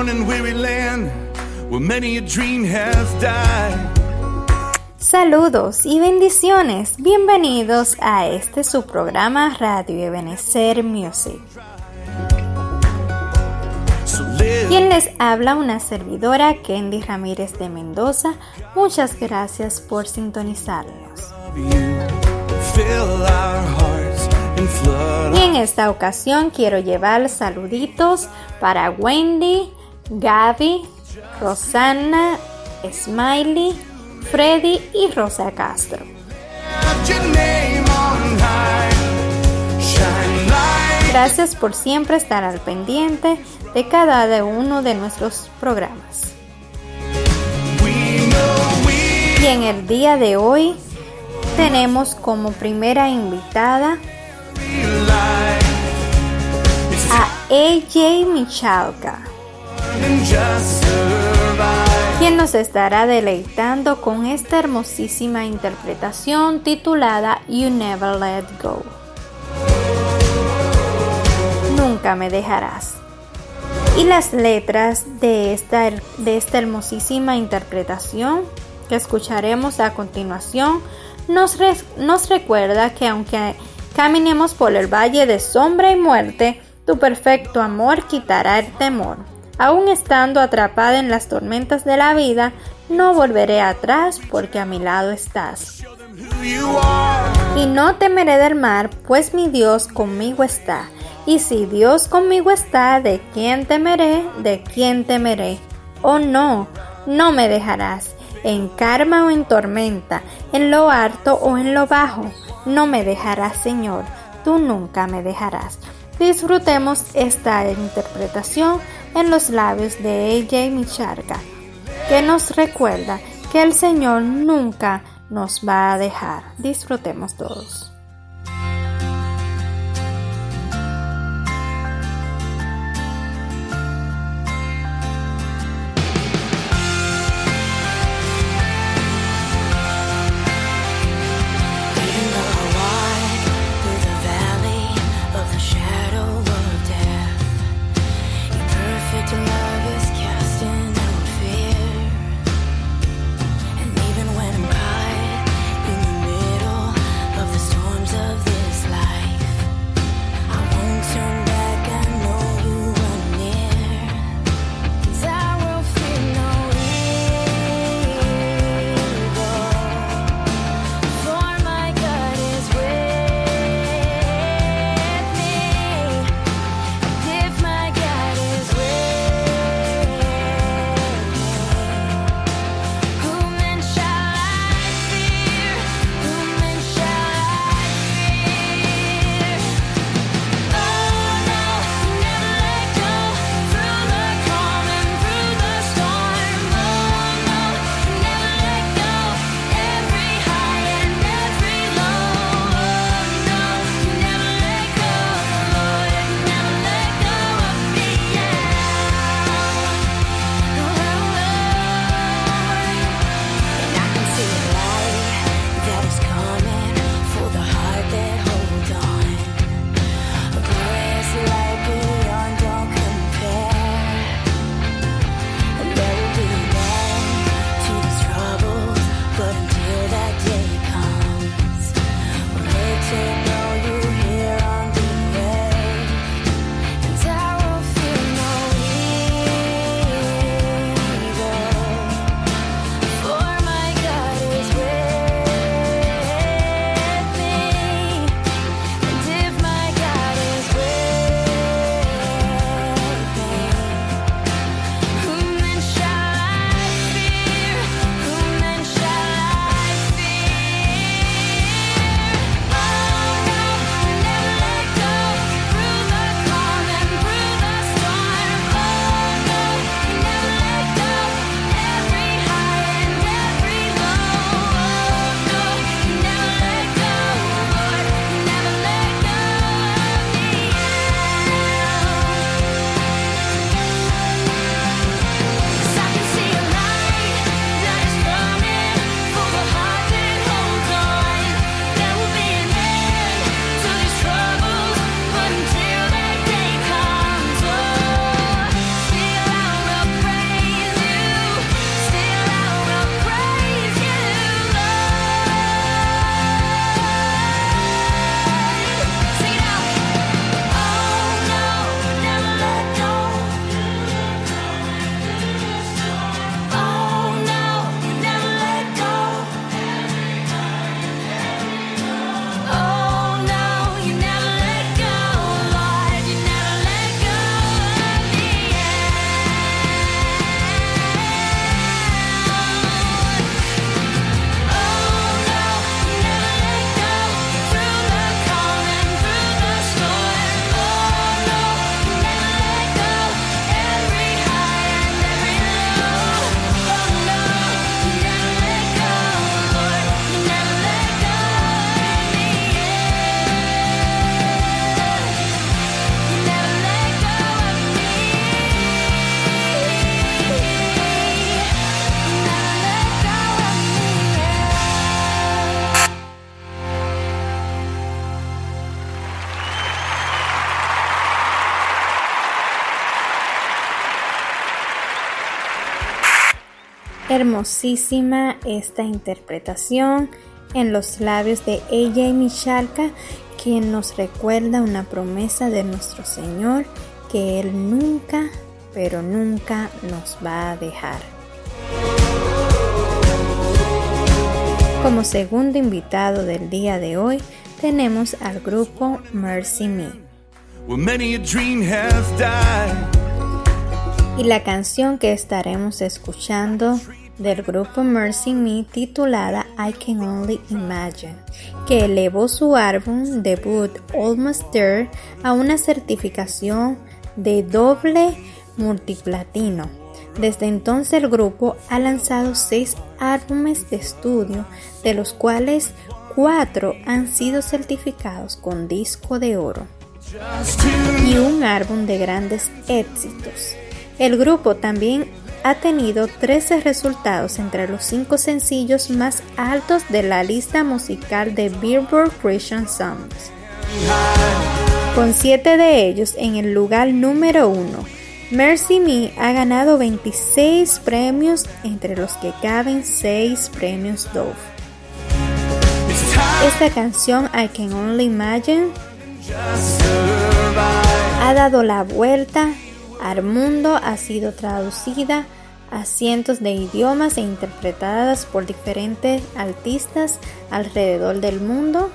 Worn and weary land where many a dream has died. Saludos y bendiciones. Bienvenidos a este su programa Radio Ebenecer Music. Quien les habla una servidora Candy Ramírez de Mendoza. Muchas gracias por sintonizarnos. Y en esta ocasión quiero llevar saluditos para Wendy, Gaby, Rosanna, Smiley, Freddy y Rosa Castro. Gracias por siempre estar al pendiente de cada uno de nuestros programas. Y en el día de hoy tenemos como primera invitada a AJ Michalka. Quien nos estará deleitando con esta hermosísima interpretación titulada You Never Let Go. Nunca me dejarás. Y las letras de esta, de esta hermosísima interpretación que escucharemos a continuación nos, re- nos recuerda que aunque caminemos por el valle de sombra y muerte, tu perfecto amor quitará el temor. Aún estando atrapada en las tormentas de la vida, no volveré atrás porque a mi lado estás. Y no temeré del mar, pues mi Dios conmigo está. Y si Dios conmigo está, ¿de quién temeré? ¿De quién temeré? Oh no, no me dejarás, en karma o en tormenta, en lo alto o en lo bajo. No me dejarás, Señor, tú nunca me dejarás. Disfrutemos esta interpretación en los labios de AJ Micharga, que nos recuerda que el Señor nunca nos va a dejar. Disfrutemos todos. Hermosísima esta interpretación en los labios de ella y Michalka, quien nos recuerda una promesa de nuestro Señor que Él nunca, pero nunca nos va a dejar. Como segundo invitado del día de hoy tenemos al grupo Mercy Me. Y la canción que estaremos escuchando del grupo Mercy Me titulada I Can Only Imagine, que elevó su álbum debut Almost There a una certificación de doble multiplatino. Desde entonces el grupo ha lanzado seis álbumes de estudio, de los cuales cuatro han sido certificados con disco de oro y un álbum de grandes éxitos. El grupo también ha tenido 13 resultados entre los 5 sencillos más altos de la lista musical de Billboard Christian Songs, con 7 de ellos en el lugar número 1. Mercy Me ha ganado 26 premios, entre los que caben 6 premios Dove. Esta canción I Can Only Imagine ha dado la vuelta al mundo, ha sido traducida a cientos de idiomas e interpretadas por diferentes artistas alrededor del mundo.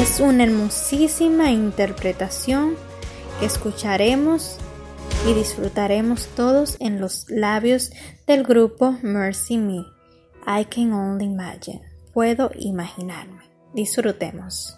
Es una hermosísima interpretación que escucharemos y disfrutaremos todos en los labios del grupo Mercy Me. I can only imagine. Puedo imaginarme. Disfrutemos.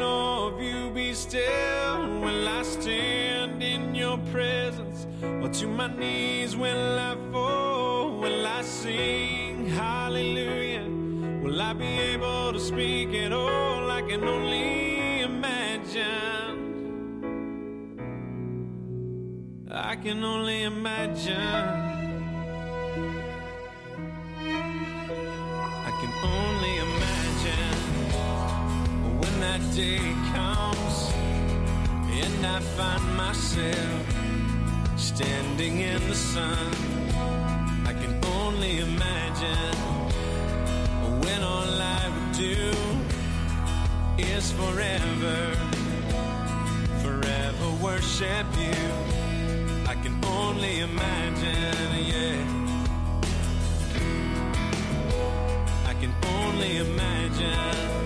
Of you be still? Will I stand in your presence? Or to my knees will I fall? Will I sing hallelujah? Will I be able to speak at all? I can only imagine. I can only imagine. Day comes and I find myself standing in the sun. I can only imagine when all I would do is forever, forever worship you. I can only imagine, yeah. I can only imagine.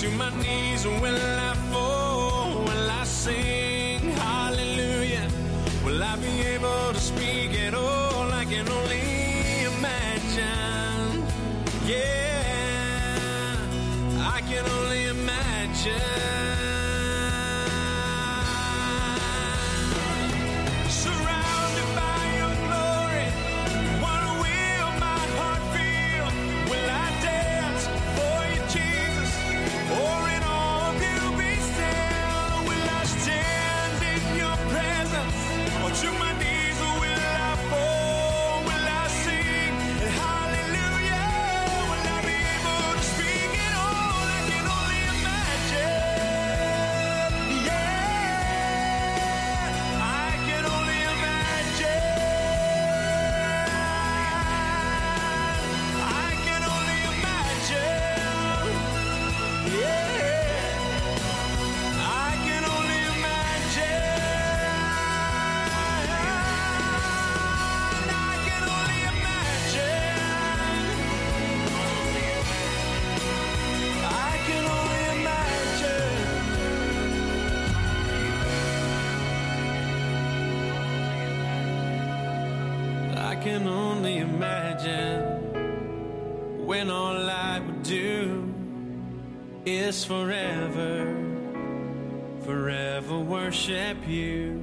To my knees will can only imagine when all I would do is forever, forever worship you.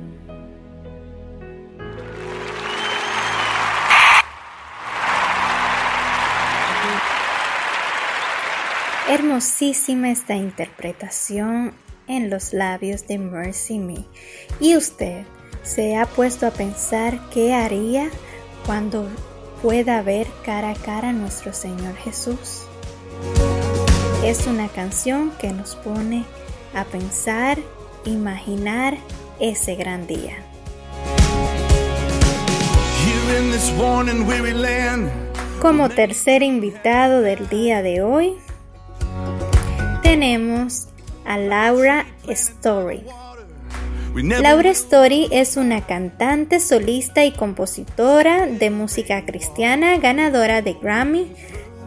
Hermosísima esta interpretación en los labios de Mercy Me. ¿Y usted se ha puesto a pensar qué haría cuando pueda ver cara a cara a nuestro Señor Jesús? Es una canción que nos pone a pensar, imaginar ese gran día. Como tercer invitado del día de hoy, tenemos a Laura Story. Laura Story es una cantante, solista y compositora de música cristiana, ganadora de Grammy.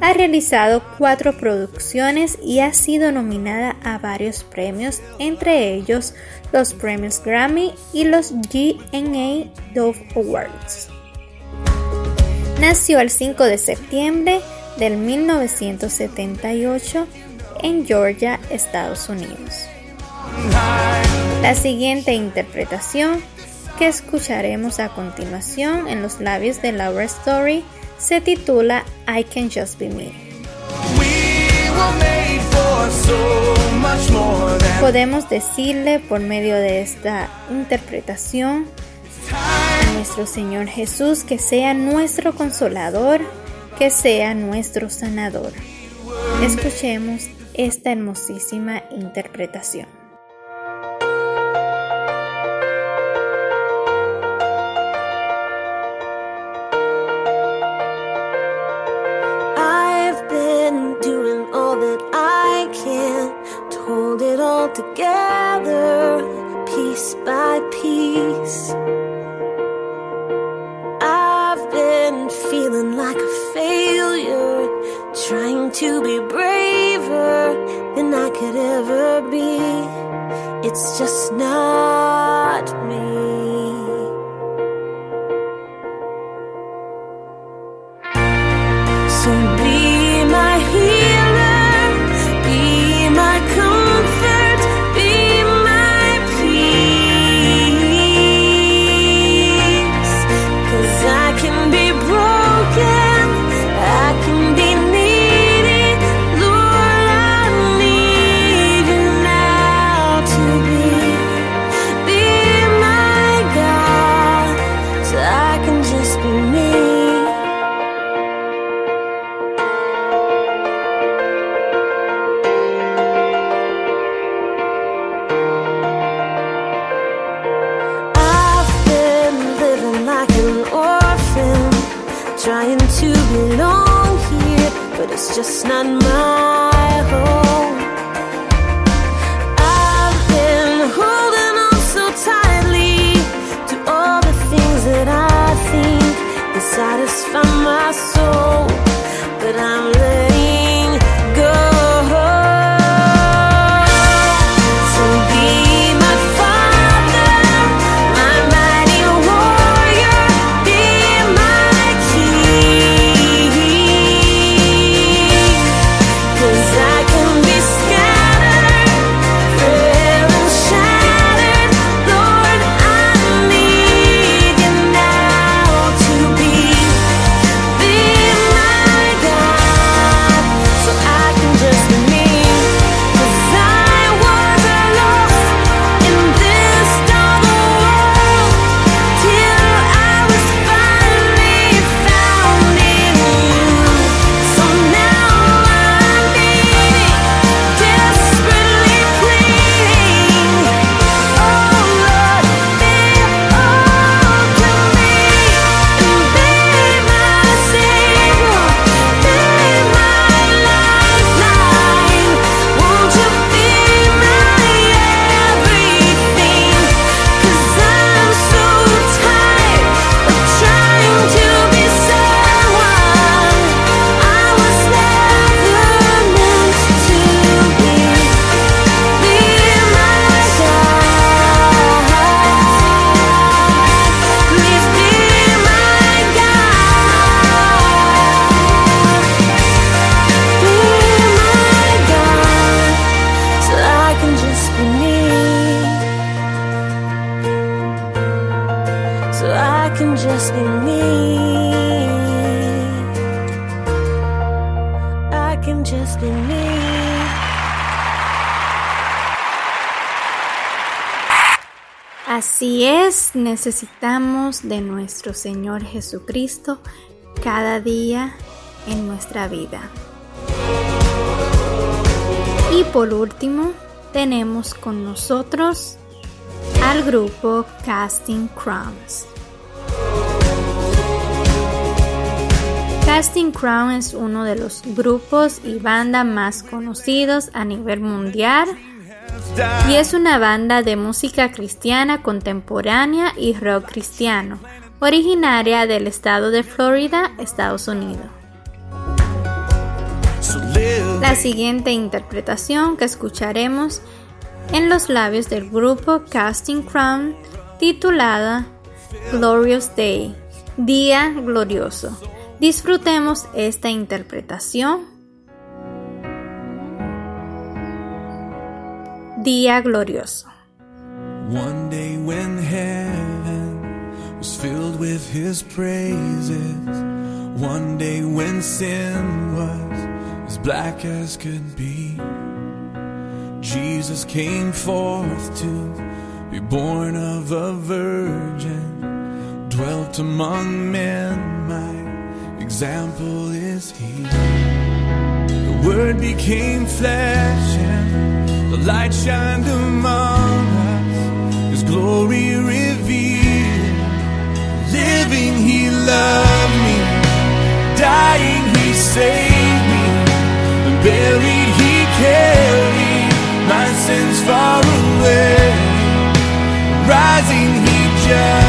Ha realizado cuatro producciones y ha sido nominada a varios premios, entre ellos los premios Grammy y los GNA Dove Awards. Nació el 5 de septiembre del 1978 en Georgia, Estados Unidos. La siguiente interpretación que escucharemos a continuación en los labios de Laura Story se titula I Can Just Be Me. Podemos decirle por medio de esta interpretación a nuestro Señor Jesús que sea nuestro consolador, que sea nuestro sanador. Escuchemos esta hermosísima interpretación. It's just not me. Trying to belong here, but it's just not my home. I've been holding on so tightly to all the things that I think that satisfy my soul, but I'm necesitamos de nuestro Señor Jesucristo cada día en nuestra vida. Y por último, tenemos con nosotros al grupo Casting Crowns. Casting Crown es uno de los grupos y bandas más conocidos a nivel mundial y es una banda de música cristiana contemporánea y rock cristiano, originaria del estado de Florida, Estados Unidos. La siguiente interpretación que escucharemos en los labios del grupo Casting Crown titulada Glorious Day, Día Glorioso. Disfrutemos esta interpretación. Día Glorioso. One day when heaven was filled with his praises, one day when sin was as black as could be, Jesus came forth to be born of a virgin, dwelt among men, my example is he. The Word became flesh light shined among us. His glory revealed. Living, He loved me. Dying, He saved me. Buried, He carried my sins far away. Rising, He justified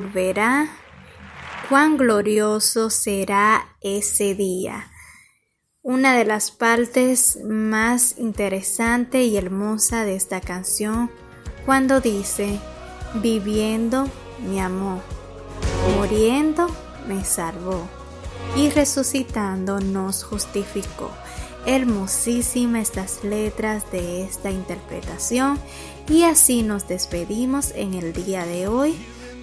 volverá. Cuán glorioso será ese día. Una de las partes más interesante y hermosa de esta canción cuando dice, viviendo me amó, muriendo me salvó y resucitando nos justificó. Hermosísimas estas letras de esta interpretación y así nos despedimos en el día de hoy.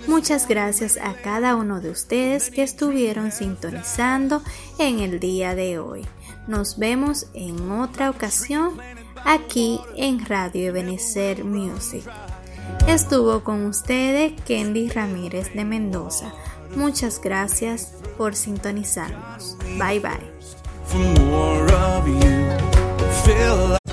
Muchas gracias a cada uno de ustedes que estuvieron sintonizando en el día de hoy. Nos vemos en otra ocasión aquí en Radio Ebenezer Music. Estuvo con ustedes Kendy Ramírez de Mendoza. Muchas gracias por sintonizarnos. Bye bye.